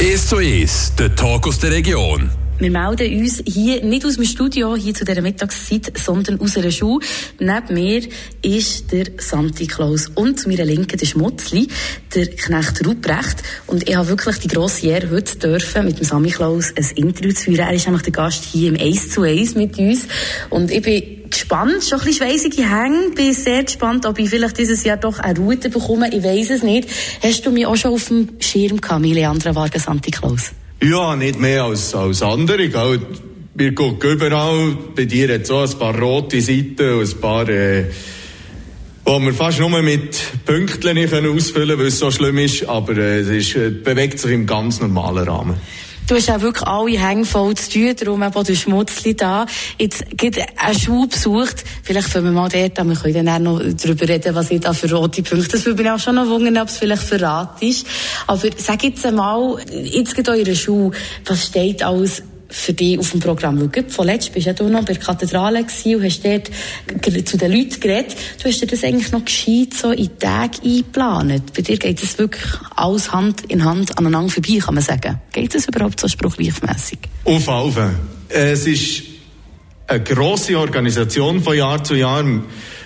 1 zu 1, der Talk aus der Region. Wir melden uns hier nicht aus dem Studio, hier zu dieser Mittagszeit, sondern aus einer Schule. Neben mir ist der Santi Klaus und zu meiner Linken der Schmutzli, der Knecht Ruprecht. Und ich habe wirklich die grosse Ehre, heute dürfen mit dem Sami Klaus ein Interview zu führen. Er ist nämlich der Gast hier im 1 zu 1 mit uns. Und ich bin gespannt, schon ein bisschen schweissige Hänge. Bin sehr gespannt, ob ich vielleicht dieses Jahr doch eine Route bekomme. Ich weiß es nicht. Hast du mich auch schon auf dem Schirm gehabt, Leandra Vargas Santi Klaus? Ja, nicht mehr als, als andere. Gell? Wir gucken überall. Bei dir hat so ein paar rote Seiten und ein paar, äh, wo wir fast nur mit Pünktchen ausfüllen können, weil es so schlimm ist. Aber äh, es ist, äh, bewegt sich im ganz normalen Rahmen. Du hast auch wirklich alle Hänge voll zu tun, darum eben der Schmutzli da. Jetzt gibt eine Schule besucht. Vielleicht fangen wir mal dort an. Wir können dann auch noch darüber reden, was ich da für rote Punkte, das würde mich auch schon noch wundern, ob es vielleicht verraten ist. Aber sag jetzt einmal, jetzt geht eure Schule, was steht alles für dich auf dem Programm? Schau, vorletzt bist ja du noch bei der Kathedrale und hast dort zu den Leuten geredet. Du hast dir das eigentlich noch gescheit so in Tage eingeplant. Bei dir geht es wirklich alles Hand in Hand aneinander vorbei, kann man sagen. Geht das überhaupt so spruchreifmässig? Auf jeden Es ist eine grosse Organisation von Jahr zu Jahr.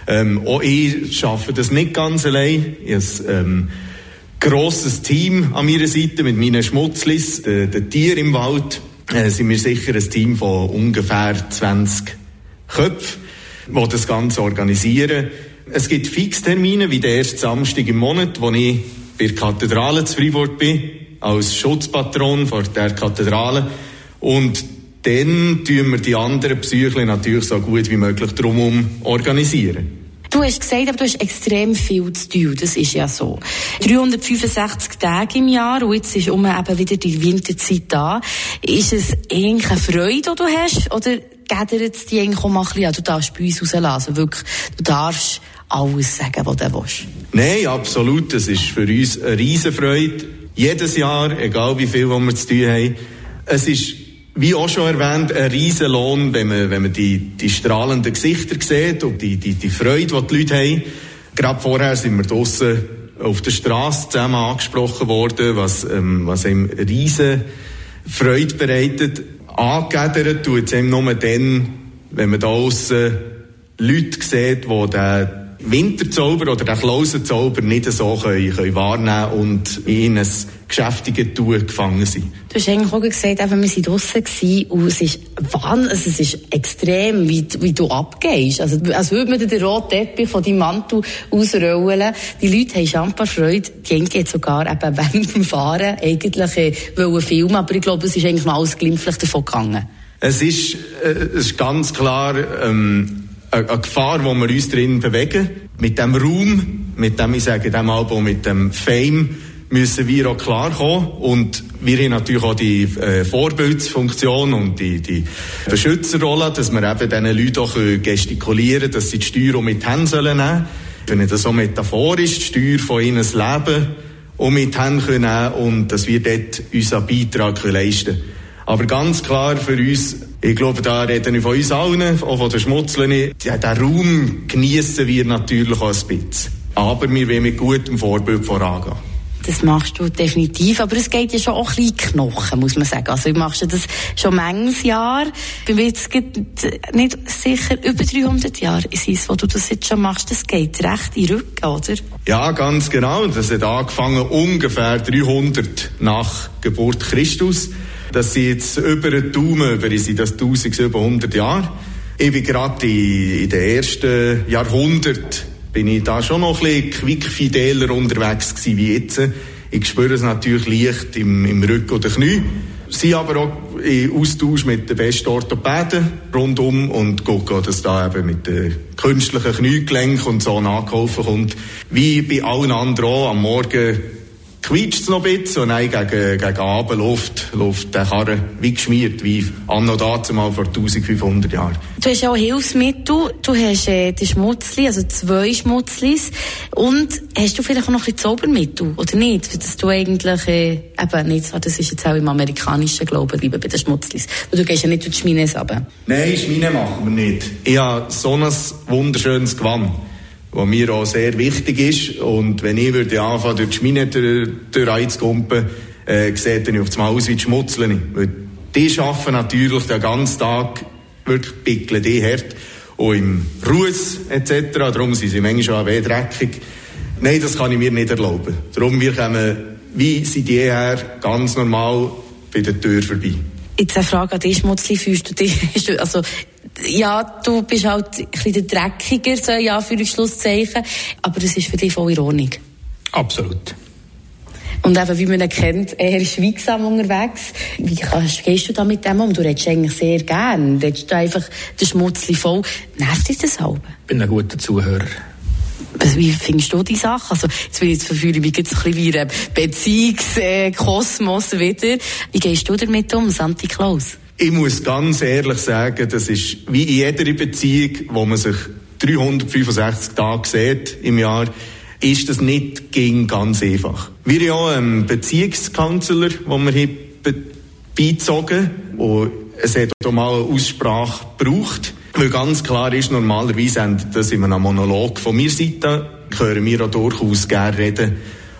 Ähm, auch ich schaffe das nicht ganz allein. Ich habe, ähm, grosses Team an meiner Seite mit meinen Schmutzlis, den Tieren im Wald äh, sind wir sicher ein Team von ungefähr 20 Köpfen, die das Ganze organisieren. Es gibt Fixtermine, wie der erste Samstag im Monat, wo ich bei der Kathedrale zu Freiburg bin, als Schutzpatron vor der Kathedrale. Und dann tun wir die anderen Psyche natürlich so gut wie möglich drumherum organisieren. Du hast gesagt, aber du hast extrem viel zu tun. Das ist ja so. 365 Tage im Jahr und jetzt ist um eben wieder die Winterzeit da. Ist es eigentlich eine Freude, die du hast? Oder gedert es dich eigentlich auch mal ein bisschen an? Du darfst bei uns rauslassen. Wirklich, du darfst alles sagen, was du willst. Nein, absolut. Das ist für uns eine Riesenfreude. Jedes Jahr, egal wie viel wir zu tun haben. Es ist wie auch schon erwähnt, ein riesen Lohn, wenn man, wenn man die, die strahlenden Gesichter sieht und die, die, die Freude, die die Leute haben. Gerade vorher sind wir draussen auf der Straße zusammen angesprochen worden, was, ähm, was einem riesen Freude bereitet. Angedert tut es einem nur dann, wenn man da draussen Leute sieht, die den Winterzauber oder den Klausenzauber nicht so können, können wahrnehmen und in ein geschäftiges Tun gefangen sind. Du hast eigentlich auch gesagt, eben, wir waren draussen und es ist Wahnsinn, also es ist extrem, wie, wie du abgehst. Also, als würde man den roten Teppich von deinem Mantel ausrollen. Die Leute haben scheinbar Freude. Die geht sogar eben während dem Fahren eigentlich äh, wollen filmen, aber ich glaube, es ist eigentlich noch alles glimpflich davon gegangen. Es ist, äh, es ist ganz klar, ähm, eine Gefahr, wo wir uns drin bewegen. Mit dem Raum, mit dem, ich sage, dem Album, mit dem Fame, müssen wir auch klarkommen. Und wir haben natürlich auch die äh, Vorbildsfunktion und die, die Beschützerrolle, dass wir eben diesen Leuten auch gestikulieren können, dass sie die Steuer auch mit Händen sollen nehmen. Wenn das so metaphorisch, die Steuer von ihnen Leben auch mit Händen nehmen und dass wir dort unseren Beitrag leisten können. Aber ganz klar für uns, ich glaube, da reden wir von uns allen, auch von den Schmutzlern, ja, den Raum genießen wir natürlich auch ein bisschen. Aber wir wollen mit gutem Vorbild vorangehen. Das machst du definitiv, aber es geht ja schon auch ein bisschen Knochen, muss man sagen. Also, du machst das schon manches Jahr. Ich bin jetzt nicht sicher, über 300 Jahre ist es, wo du das jetzt schon machst. Das geht recht in den Rücken, oder? Ja, ganz genau. Das hat angefangen ungefähr 300 nach Geburt Christus. Das sind jetzt über einen Daumen, über sind das 1700 Jahre. Ich bin gerade in, in den ersten Jahrhunderten bin ich da schon noch ein quickfideler unterwegs gewesen wie jetzt. Ich spüre es natürlich leicht im, im Rücken oder Knie. Sie aber auch in Austausch mit den besten Orthopäden rundum und gucken, dass da eben mit den künstlichen Kniegelenken und so nachgeholfen kommt. Wie bei allen anderen auch am Morgen quietscht es noch ein bisschen und dann gegen, gegen Abend läuft, läuft der Karren wie geschmiert, wie anno dazu mal vor 1500 Jahren. Du hast auch Hilfsmittel, du hast äh, die Schmutzli, also zwei Schmutzlis und hast du vielleicht auch noch ein bisschen Zaubermittel, oder nicht? Für das du eigentlich, äh, eben nicht so, das ist jetzt auch im amerikanischen Glauben lieber bei den Schmutzlis. Und du gehst ja nicht durch die Schmine runter. Nein, Schmine machen wir nicht. Ich habe so ein wunderschönes Gewand was mir auch sehr wichtig ist. Und wenn ich würde anfangen, durch die Schmine durchzugumpen, äh, sieht dann auf das Mal aus wie die Schmutzleni. Weil die arbeiten natürlich den ganzen Tag wirklich pickeln, die hart. Und im Ruß etc., darum sind sie manchmal weh dreckig. Nein, das kann ich mir nicht erlauben. Darum, wir kommen wie seit jeher ganz normal bei der Tür vorbei. Jetzt eine Frage an dich, Schmutzli, fühlst du dich, also, ja, du bist halt ein bisschen der Dreckiger, so, ja, für ein Schlusszeichen, aber das ist für dich voll in Ordnung. Absolut. Und eben, wie man ihn kennt, eher schweigsam unterwegs. Wie kannst, gehst du da mit dem um? Du redest eigentlich sehr gern. Du redest einfach den Schmutzli voll. Nervt dich das halbe? Ich bin ein guter Zuhörer. Also, wie findest du die Sache? Also, jetzt will ich jetzt verfühlen, mich jetzt ein bisschen wie ein Beziehungskosmos wieder. Wie gehst du damit um, Santi Klaus? Ich muss ganz ehrlich sagen, das ist wie in jeder Beziehung, wo man sich 365 Tage sieht im Jahr, ist das nicht ging ganz einfach. Wir haben auch einen Beziehungskanzler, den wir beizogen und es hat auch mal eine Aussprache gebraucht. Weil ganz klar ist, normalerweise endet das in einem Monolog von mir Seite, hören wir auch durchaus gerne reden.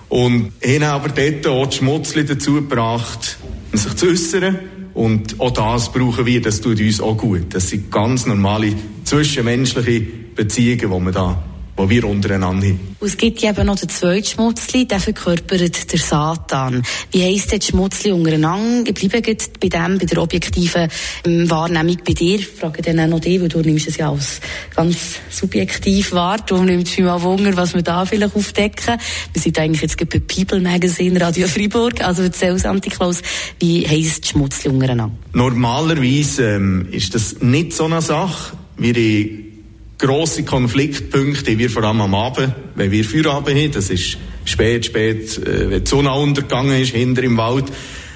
Und haben aber dort auch die Schmutzli dazu gebracht, sich zu äußern. Und auch das brauchen wir, das tut uns auch gut. Das sind ganz normale zwischenmenschliche Beziehungen, die wir da die wir untereinander haben. Und es gibt eben noch den zweiten Schmutzli, der verkörpert der Satan. Wie heisst der Schmutzli untereinander? Ich bleibe bei dem, bei der objektiven ähm, Wahrnehmung bei dir. Ich frage dann auch noch dich, weil du nimmst es ja als ganz subjektiv wahr. Darum nimmt es mich mal Wunder, was wir da vielleicht aufdecken. Wir sind eigentlich jetzt bei People Magazine Radio Freiburg. Also erzähl Antiklaus, wie heisst Schmutzli untereinander? Normalerweise ähm, ist das nicht so eine Sache. Wir grosse Konfliktpunkte wir vor allem am Abend, wenn wir Feierabend haben. Das ist spät, spät, äh, wenn die Sonne untergegangen ist, hinter im Wald.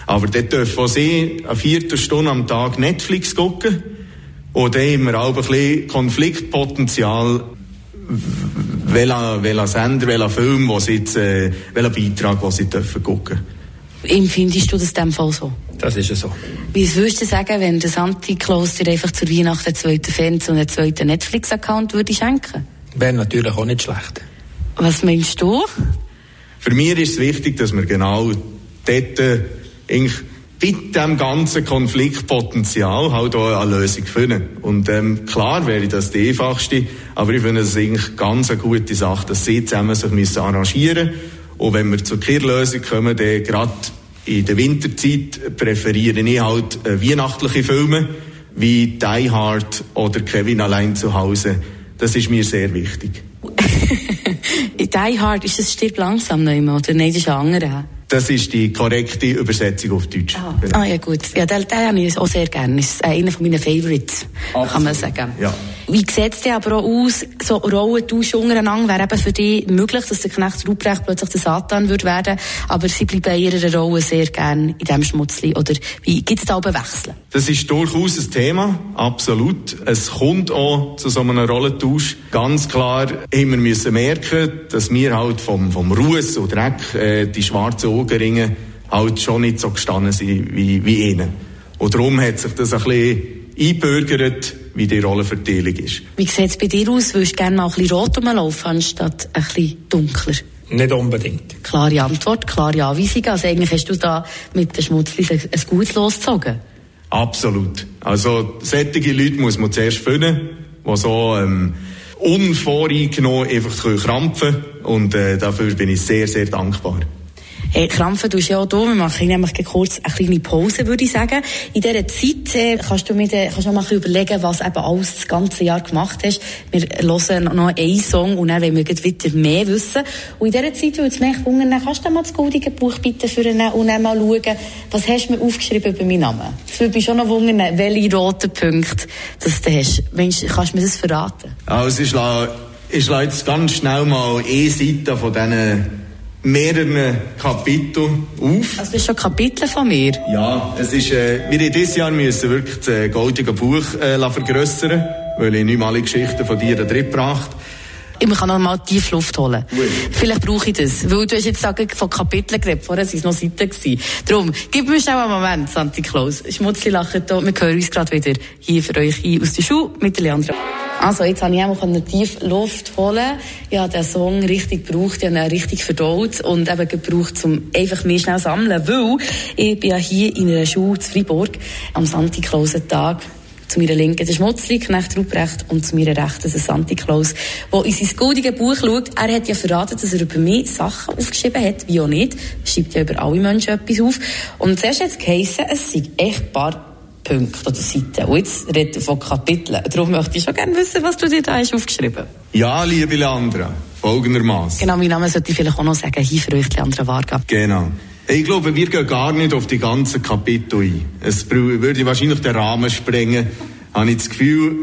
Aber dort dürfen auch sie eine Viertelstunde am Tag Netflix gucken. Und dann haben wir auch ein bisschen Konfliktpotenzial, welcher, Sender, welcher Film, äh, welcher Beitrag, den sie dürfen gucken. Empfindest du das in dem Fall so? Das ist ja so. Wie würdest du sagen, wenn der Santi Klaus dir einfach zur Weihnachten einen zweiten Fernseher und einen zweiten Netflix-Account würde schenken? Wäre natürlich auch nicht schlecht. Was meinst du? Für mich ist es wichtig, dass wir genau dort äh, eigentlich bei diesem ganzen Konfliktpotenzial halt auch eine Lösung finden. Und ähm, klar wäre das die einfachste, aber ich finde es eigentlich ganz eine gute Sache, dass sie zusammen sich müssen arrangieren müssen. Und wenn wir zur Kehrlösung kommen, dann gerade in der Winterzeit präferiere ich halt äh, weihnachtliche Filme wie Die Hard oder Kevin allein zu Hause. Das ist mir sehr wichtig. Die Hard, ist das Stirb langsam noch immer, oder nein, das ist ein anderer? Das ist die korrekte Übersetzung auf Deutsch. Ah, genau. ah ja gut. Ja, den, den habe ich auch sehr gerne. Das ist einer meiner Favorites, Absolut. kann man sagen. Ja. Wie sieht es denn aber auch aus, so Rollentausch untereinander wäre eben für dich möglich, dass der Knecht Ruprecht plötzlich der Satan würde werden, aber sie bleiben in ihrer Rolle sehr gerne in diesem Schmutzli, oder wie gibt es da auch Wechsel? Das ist durchaus ein Thema, absolut. Es kommt auch zu so einem Rollentausch. Ganz klar wir müssen merken, dass wir halt vom, vom Ruß und Dreck, äh, die schwarzen Augenringe, halt schon nicht so gestanden sind wie, wie ihnen. Und darum hat sich das ein bisschen einbürgert, wie die Rollenverteilung ist. Wie sieht es bei dir aus? Würdest du gerne mal ein bisschen rot rumlaufen, anstatt ein bisschen dunkler? Nicht unbedingt. Klare Antwort, klare Anweisung. Also eigentlich hast du da mit den Schmutzlis ein, gutes losgezogen. Absolut. Also solche Leute muss man zuerst finden, die so ähm, unvoreingenommen einfach krampfen können. Und äh, dafür bin ich sehr, sehr dankbar. Hey, Krampfen tust ja auch da. Wir machen nämlich kurz eine kleine Pause, würde ich sagen. In dieser Zeit äh, kannst du mir äh, kannst du mal überlegen, was eben alles das ganze Jahr gemacht hast. Wir hören noch einen Song und dann wollen wir wieder mehr wissen. Und in dieser Zeit würde es mich wundern, kannst du mal das goldige Buch bitte führen und dann mal schauen, was hast du mir aufgeschrieben über meinen Namen? Das würde mich schon noch wundern, welche roten Punkte das du hast. Mensch, kannst du mir das verraten? Also ich schlage, ich schlage jetzt ganz schnell mal eine Seite von diesen mehreren Kapiteln auf. Also das ist schon Kapitel von mir? Ja, es ist, äh, wir in dieses Jahr müssen wirklich das äh, goldige Buch äh, vergrössern, weil ich nicht mal alle Geschichten von dir da drin gebracht ich kann noch mal tief Luft holen. Oui. Vielleicht brauche ich das. Weil du hast jetzt sagen, von Kapiteln geredet, vorher waren es noch Seiten. Gewesen. Darum, gib mir schnell einen Moment, Santi Claus. Schmutzli lachen da. Wir hören uns gerade wieder hier für euch ein aus der Schule mit Leandra. Also, jetzt habe ich auch mal tief Luft holen. Ich habe den Song richtig gebraucht, ich habe ihn richtig verdaut und eben gebraucht, um einfach mehr schnell sammeln, weil ich bin ja hier in einer Schule zu Freiburg am Santi Claus Tag zu meiner Linken der Schmutzli, Knecht Ruprecht und zu meiner Rechten der Santi Claus, der in sein goldiges Buch schaut. Er hat ja verraten, dass er über mich Sachen aufgeschrieben hat, wie auch nicht. Er schreibt ja über alle Menschen etwas auf. Und zuerst hat es geheissen, es sind echt ein paar Punkte oder Seiten. Und jetzt redet er von Kapiteln. Darum möchte ich schon gerne wissen, was du dir da hast aufgeschrieben Ja, liebe Leandra, folgendermaßen. Genau, mein Name sollte ich vielleicht auch noch sagen. Hier für euch, Leandra Varga. Genau. Ich glaube, wir gehen gar nicht auf die ganzen Kapitel ein. Es würde wahrscheinlich den Rahmen sprengen, habe ich das Gefühl.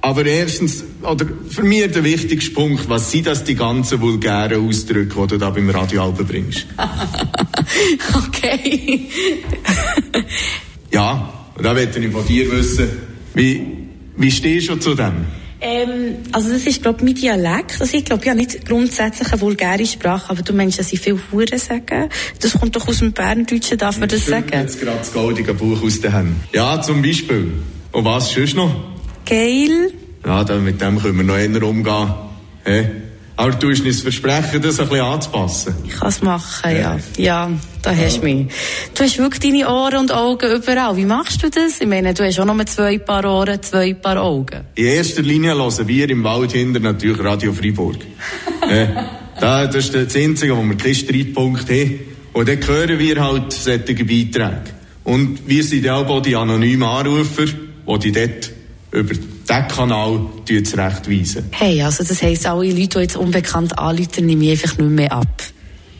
Aber erstens, oder für mich der wichtigste Punkt, was sind das die ganzen vulgären Ausdrücke, die du da beim Radioalben bringst? okay. ja, und da möchte ich von dir wissen, wie, wie stehst du zu dem? Ähm, also das ist, glaube ich, mein Dialekt. Also ich glaube ja nicht grundsätzlich eine vulgäre Sprache, aber du meinst, dass ich viel Huren sagen. Das kommt doch aus dem Berndeutschen, darf man das sagen? jetzt gerade das goldige Buch aus den Händen. Ja, zum Beispiel. Und was sonst noch? Geil. Ja, dann, mit dem können wir noch eher umgehen. Hey? Aber du hast uns versprechen, das ein bisschen anzupassen. Ich kann es machen, ja. ja. Ja, da hast du mich. Du hast wirklich deine Ohren und Augen überall. Wie machst du das? Ich meine, du hast auch nur zwei Paar Ohren, zwei Paar Augen. In erster Linie hören wir im Wald hinter natürlich Radio Freiburg. äh, das ist das Einzige, wo wir keinen Streitpunkt haben. Und dann hören wir halt solche Beiträge. Und wir sind ja auch die anonymen Anrufer, die dort über diesen Kanal zurechtweisen. Hey, also das heisst, alle Leute, die jetzt unbekannt anrufen, nehme ich einfach nicht mehr ab.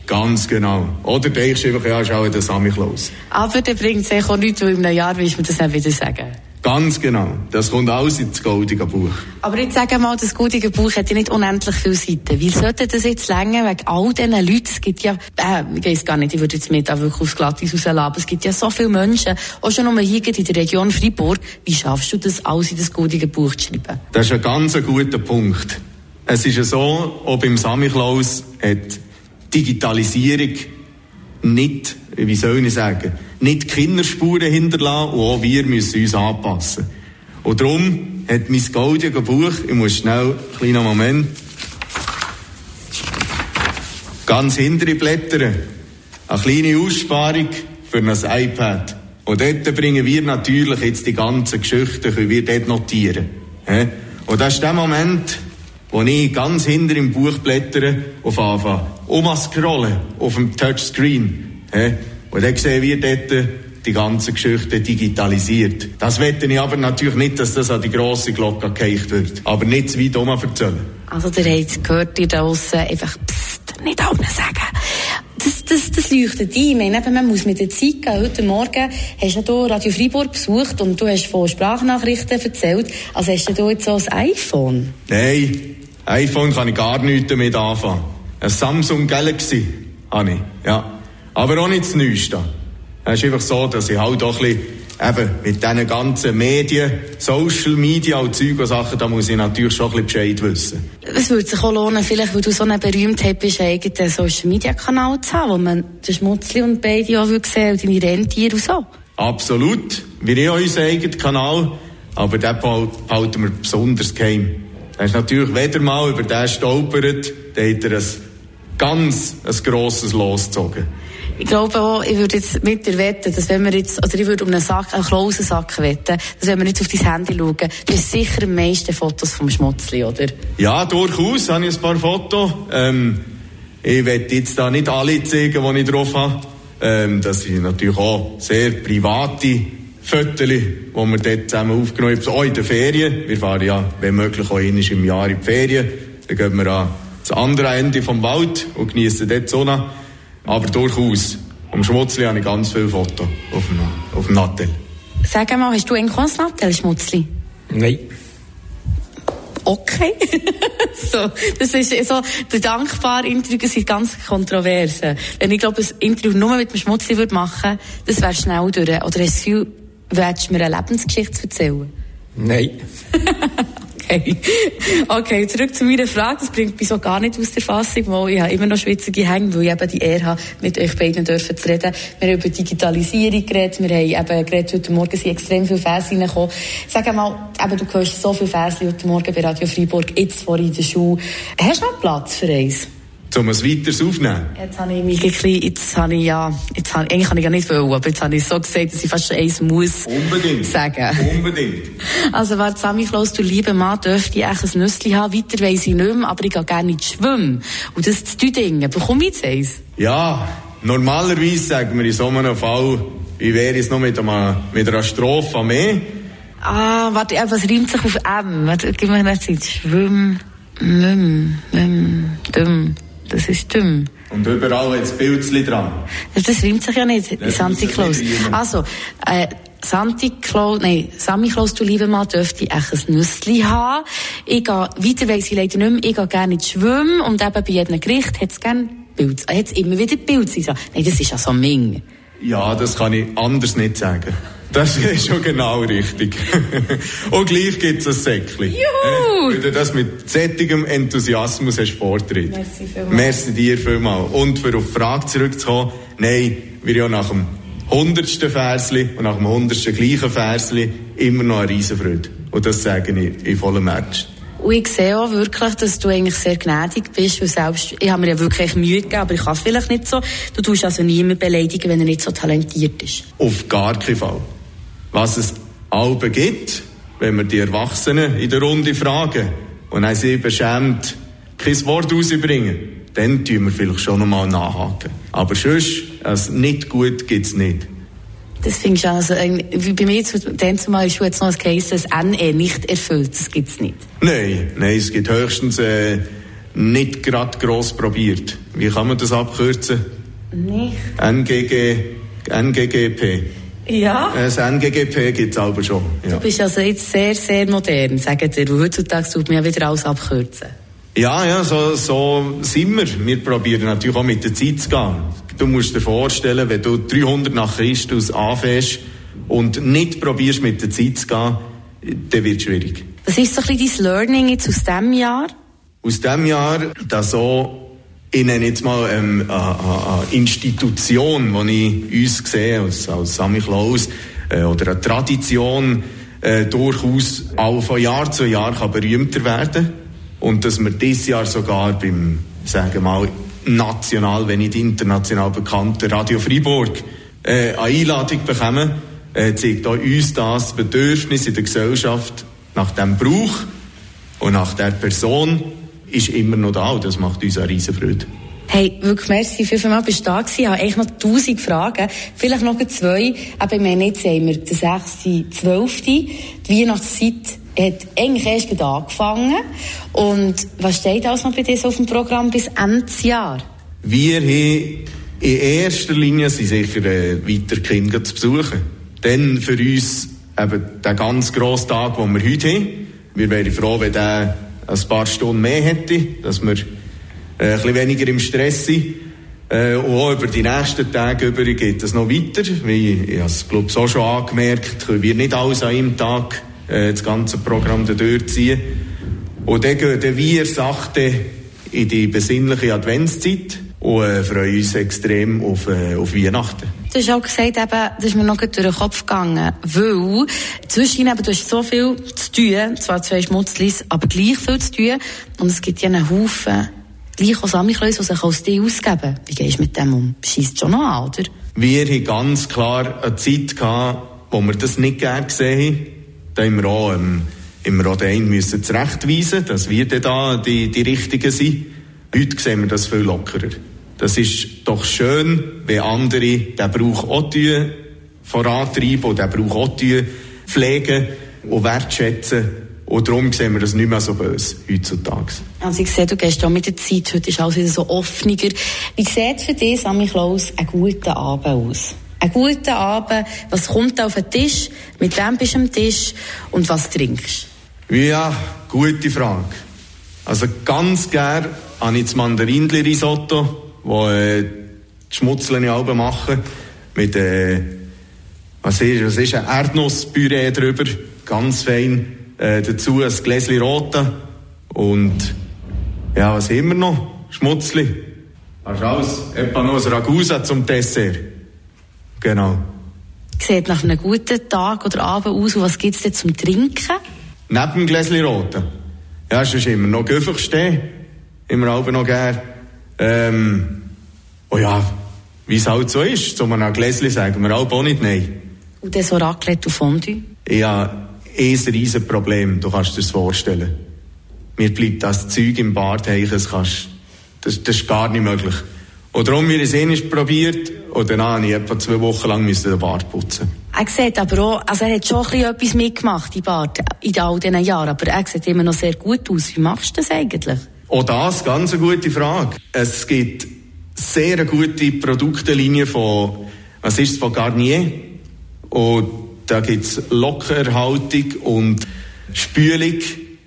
Ganz genau. Oder denkst du einfach, ja, schau Sammy Klaus. Aber der bringt es auch nichts, weil in einem Jahr willst du mir das nicht wieder sagen. Ganz genau. Das kommt alles ins goldige Buch. Aber jetzt sag mal, das goldige Buch hat ja nicht unendlich viele Seiten. Wie sollte das jetzt länger wegen all diesen Leuten? Es gibt ja, äh, ich weiß gar nicht, ich würde jetzt mit da wirklich aufs Glattis rauslassen, es gibt ja so viele Menschen, auch schon nur hier in der Region Freiburg. Wie schaffst du das, alles in das goldige Buch zu schreiben? Das ist ein ganz guter Punkt. Es ist ja so, ob im Samichlaus hat Digitalisierung nicht, wie soll ich sagen, nicht Kinderspuren hinterlassen und auch wir müssen uns anpassen. Und darum hat mein goldiges Buch, ich muss schnell, einen kleinen Moment, ganz hintere Blätter, eine kleine Aussparung für ein iPad. Und dort bringen wir natürlich jetzt die ganzen Geschichten, können wir dort notieren. Und das ist der Moment, wo ich ganz hinter im Buch blättere, auf anfange, um scrollen, auf dem Touchscreen. Und dann sehen wir dort die ganze Geschichte digitalisiert. Das wette ich aber natürlich nicht, dass das an die grosse Glocke gereicht wird. Aber nicht zu weit um erzählen. Also, der hat gehört, ihr da draussen einfach, psst, nicht allen sagen. Das, das, das leuchtet ein. Ich meine, man muss mit der Zeit gehen. Heute Morgen hast du hier Radio Freiburg besucht und du hast von Sprachnachrichten erzählt. Also hast du jetzt so ein iPhone? Nein, iPhone kann ich gar nichts damit anfangen. Ein Samsung Galaxy habe ich, ja. Aber auch nicht das Neueste. Es ist einfach so, dass ich halt auch ein bisschen eben mit diesen ganzen Medien, Social Media und Zeug und Sachen, da muss ich natürlich schon ein bisschen Bescheid wissen. Es würde sich auch lohnen, vielleicht, weil du so eine Berühmtheit bist, einen eigenen Social Media Kanal zu haben, wo man den Schmutzli und beide auch sehen und deine Rentiere und so. Absolut. Wir haben unseren eigenen Kanal, aber den behalten wir besonders geheim. Er ist natürlich weder mal über den stolpert, dann hat er ein ganz ein grosses losgezogen. Ich glaube auch, ich würde jetzt mit dir wetten, dass wenn wir jetzt, oder ich würde um einen Sack, einen Klausensack wetten, dass wenn wir jetzt auf dein Handy schauen, du hast sicher am meisten Fotos vom Schmutzli, oder? Ja, durchaus habe ich ein paar Fotos. Ähm, ich werde jetzt da nicht alle zeigen, die ich drauf habe. Ähm, das sind natürlich auch sehr private Fotos, die wir dort zusammen aufgenommen haben, auch in den Ferien. Wir fahren ja, wenn möglich, auch einmal im Jahr in die Ferien. Dann gehen wir an das andere Ende vom Wald und genießen dort die Sonne. Aber durchaus. Am Schmutzli habe ich ganz viele Fotos auf dem, auf dem Nattel. Sag mal, hast du ein Nattel, Schmutzli? Nein. Okay. so, das ist so, die dankbaren Interviews sind ganz kontrovers. Wenn ich glaube, ein Interview nur mit dem Schmutzli würde machen, das wäre schnell durch. Oder hast du willst du mir eine Lebensgeschichte erzählen? Nein. Okay. Okay, zurück zu meiner Frage. Das bringt mich so gar nicht aus der Fassung, weil ich habe immer noch schwitzige Hänge, weil ich eben die Ehre habe, mit euch beiden dürfen zu reden. Wir haben über Digitalisierung geredet, wir haben eben geredet, heute Morgen sind extrem viele Fans reingekommen. Sag mal, eben, du hörst so viele Fans heute Morgen bei Radio Freiburg, jetzt vor in der Schule. Hast du noch Platz für eins? Um es weiter aufnehmen? Jetzt habe ich mich ein bisschen, jetzt habe ich ja, jetzt habe, eigentlich kann ich ja nicht wollen, aber jetzt habe ich so gesagt, dass ich fast schon eins muss Unbedingt. sagen. Unbedingt. Also, wer Sammy Klaus, du lieber Mann, dürfte ich echt ein Nüssli haben. Weiter weiss ich nicht mehr, aber ich gehe gerne nicht schwimmen. Und das zu Dinge. Bekomme ich jetzt eins? Ja, normalerweise sagen wir in so einem Fall, wie wäre es noch mit einer, mit einer Strophe am E? Ah, warte, ja, was reimt sich auf M? Warte, gib mir eine Zeit. Schwimm, müm, müm, dumm. Das ist dumm. Und überall hat es Bildchen dran. Das, reimt sich ja nicht, Das Santi muss Claus. Also, äh, Santi Claus, nein, Sammy Claus, du lieber Mann, dürfte ich ein Nüssli haben. Ich gehe, weiter weiss ich leider nicht mehr, ich gehe gerne ins Schwimmen und eben bei jedem Gericht hat es gerne Bild, äh, hat's immer wieder sein. Nein, das ist ja so Ming. Ja, das kann ich anders nicht sagen. Das ist schon genau richtig. Und gleich gibt es ein Säckchen. Juhu! Weil du das mit sättigem Enthusiasmus hast vortritt. Merci vielmals. Merci dir vielmals. Und für auf die Frage zurückzukommen, nein, wir ja nach dem hundertsten Versli und nach dem hundertsten gleichen Versli immer noch eine Riesenfreude. Und das sage ich in vollem Ernst. Und ich sehe auch wirklich, dass du eigentlich sehr gnädig bist, weil selbst, ich habe mir ja wirklich Mühe gegeben, aber ich kann es vielleicht nicht so. Du tust also niemanden beleidigen, wenn er nicht so talentiert ist. Auf gar keinen Fall. Was es Alben gibt, wenn wir die Erwachsenen in der Runde fragen und dann sie beschämt kein Wort rausbringen, dann tun wir vielleicht schon nochmal nachhaken. Aber sonst, es nicht gut gibt's nicht. Das finde ich also, äh, wie bei mir, zu- dann zumal ist jetzt noch ein Case, das NE nicht erfüllt. Das gibt's nicht. Nein, nein, es gibt höchstens äh, nicht gerade gross probiert. Wie kann man das abkürzen? Nicht? NGG, NGGP. Ja. Äh, Das NGGP gibt's aber schon. Ja. Du bist also jetzt sehr, sehr modern, sagen dir. Heutzutage tut man ja wieder alles abkürzen. Ja, ja, so, so sind wir. Wir probieren natürlich auch mit der Zeit zu gehen. Du musst dir vorstellen, wenn du 300 nach Christus anfängst und nicht probierst mit der Zeit zu gehen, dann wird es schwierig. Was ist so ein bisschen dein Learning jetzt aus diesem Jahr? Aus diesem Jahr, dass so, ich nenne jetzt mal ähm, eine, eine Institution, die ich uns sehe, als, als Sammy Klaus, äh, oder eine Tradition, äh, durchaus auch von Jahr zu Jahr kann berühmter werden. Und dass wir dieses Jahr sogar beim, sagen wir mal, national, wenn nicht international bekannten Radio Freiburg äh, eine Einladung bekommen, äh, zeigt auch uns das Bedürfnis in der Gesellschaft nach dem Brauch und nach der Person ist immer noch da und das macht uns eine riesen Freude. Hey, wirklich merci, viel, viel mal bist du da gewesen. Ich habe eigentlich noch tausend Fragen. Vielleicht noch zwei. Aber ich meine, jetzt haben wir den 6.12. Die Weihnachtszeit hat eigentlich erst gerade angefangen. Und was steht alles noch bei dir so auf dem Programm bis Ende Jahr? Wir haben in erster Linie sind sicher äh, weiter Kinder zu besuchen. Dann für uns eben der ganz grosse Tag, den wir heute haben. Wir wären froh, wenn der ein paar Stunden mehr hätte, dass wir äh, ein bisschen weniger im Stress sind. Äh, und auch über die nächsten Tage über geht es noch weiter. Wie ich habe es, glaube ich, schon angemerkt, können wir nicht alles an einem Tag äh, das ganze Programm da durchziehen. Und dann gehen wir sachte in die besinnliche Adventszeit und freuen uns extrem auf, auf Weihnachten. Du hast auch gesagt, eben, das ist mir noch durch den Kopf gegangen, weil zwischen eben, du hast so viel zu tun, zwar zwei Schmutzlis, aber gleich viel zu tun, und es gibt ja einen Haufen, gleich auch Samichlöse, die sich aus dir ausgeben. Wie gehst du mit dem um? Schießt schon noch an, oder? Wir haben ganz klar eine Zeit gehabt, wo wir das nicht gerne gesehen haben. Da haben wir auch, auch den einen müssen zurechtweisen, dass wir da die, die Richtigen sind. Heute sehen wir das viel lockerer. Das ist doch schön, wenn andere den Brauch auch tun, vorantreiben und den Brauch auch tun, pflegen und wertschätzen. Und darum sehen wir das nicht mehr so böse heutzutage. Also ich sehe, du gehst auch mit der Zeit, heute ist alles wieder so offener. Wie sieht für dich, Sammy Klaus, ein guter Abend aus? Ein guter Abend, was kommt auf den Tisch, mit wem bist du am Tisch und was trinkst Ja, gute Frage. Also ganz gern habe ich das Mandarinli-Risotto, wo äh, die Schmutzeln in Alben machen, mit äh, was ist, was ist ein Erdnusspüree drüber, ganz fein. Äh, dazu ein Gläschen Rote. Und ja, was wir noch? Schmutzli. Hast du alles? Etwa noch ein Ragusa zum Dessert. Genau. Sieht nach einem guten Tag oder Abend aus. Und was gibt es denn zum Trinken? Neben dem Gläschen Rote. Ja, sonst immer noch Göffig stehen. Immer auch noch gern. Ähm, oh ja, wie es halt so ist. Zu einem Gläschen sagen wir auch nicht nein. Und dann so Raclette und Fondue? Ja, eh ein riesen Problem, du kannst dir das vorstellen. Mir bleibt das Zeug im Bart hängen, das, kannst, das, das ist gar nicht möglich. Und darum wir es eh nicht probiert, und dann habe ich etwa zwei Wochen lang den Bart putzen. Er sieht aber auch, also er hat schon ein bisschen etwas mitgemacht im Bart in all diesen Jahren, aber er sieht immer noch sehr gut aus. Wie machst du das eigentlich? Auch das, ganz eine gute Frage. Es gibt sehr gute Produktlinie von, was ist es, von Garnier. Und da gibt es Lockerhaltung und Spülung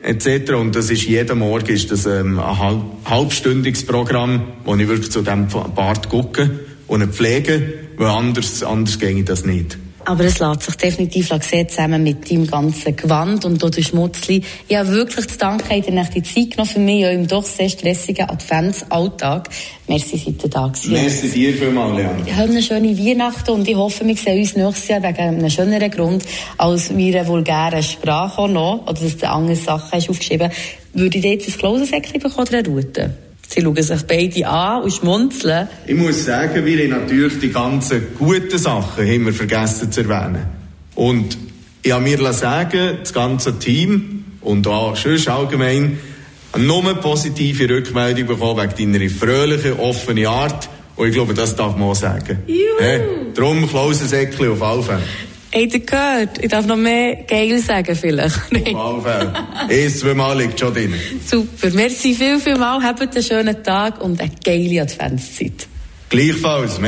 etc. Und das ist jeden Morgen ist das ähm, ein halb, halbstündiges Programm, wo ich wirklich zu diesem Bart gucke und pflege, weil anders, anders ginge das nicht. Aber es lässt sich definitiv sehen, zusammen mit deinem ganzen Gewand und auch Schmutzli. Ich habe wirklich zu danken, habt ihr die Zeit genommen für mich in doch sehr stressigen Adventsalltag. Merci, seid ihr da gewesen. Merci dir vielmals, Leon. Ich habe eine schöne Weihnachten und ich hoffe, wir sehen uns nächstes Jahr wegen einem schöneren Grund als meiner vulgären Sprache auch noch, oder dass du andere Sachen hast aufgeschrieben. Würde ich dir jetzt ein Klausensäckchen bekommen oder eine Route? Sie schauen sich beide an und schmunzeln. Ich muss sagen, wir haben natürlich die ganzen guten Sachen haben wir vergessen zu erwähnen. Und ich habe mir sagen, das ganze Team und auch sonst allgemein nur positive Rückmeldung bekommen wegen deiner fröhlichen, offenen Art. Und ich glaube, das darf man auch sagen. Juhu. Hey, drum Klausensäckchen auf alle Fälle. Habt ihr gehört? Ich darf noch mehr geil sagen, vielleicht. Auf alle Fälle. Eins, zweimal liegt schon drin. Super. Merci viel, viel mal. Habt einen schönen Tag und eine geile Adventszeit. Gleichfalls.